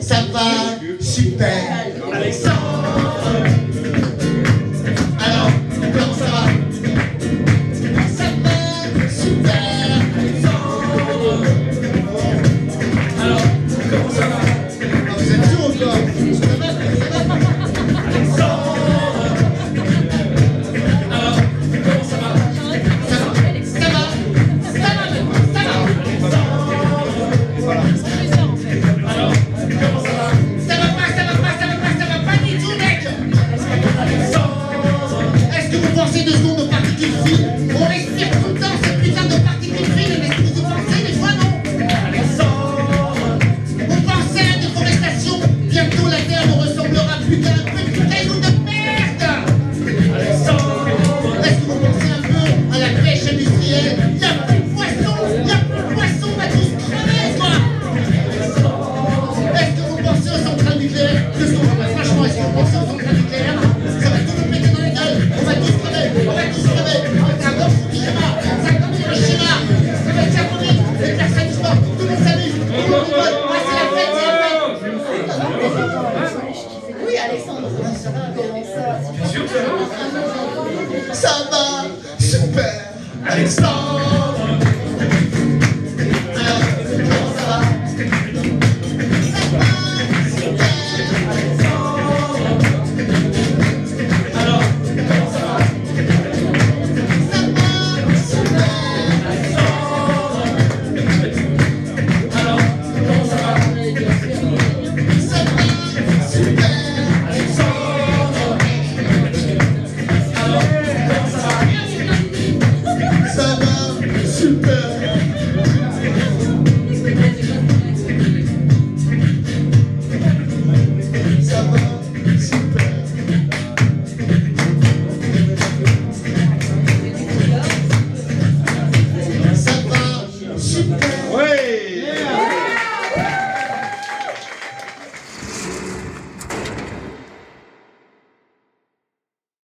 Ça va super. Ça va Super. Alexandre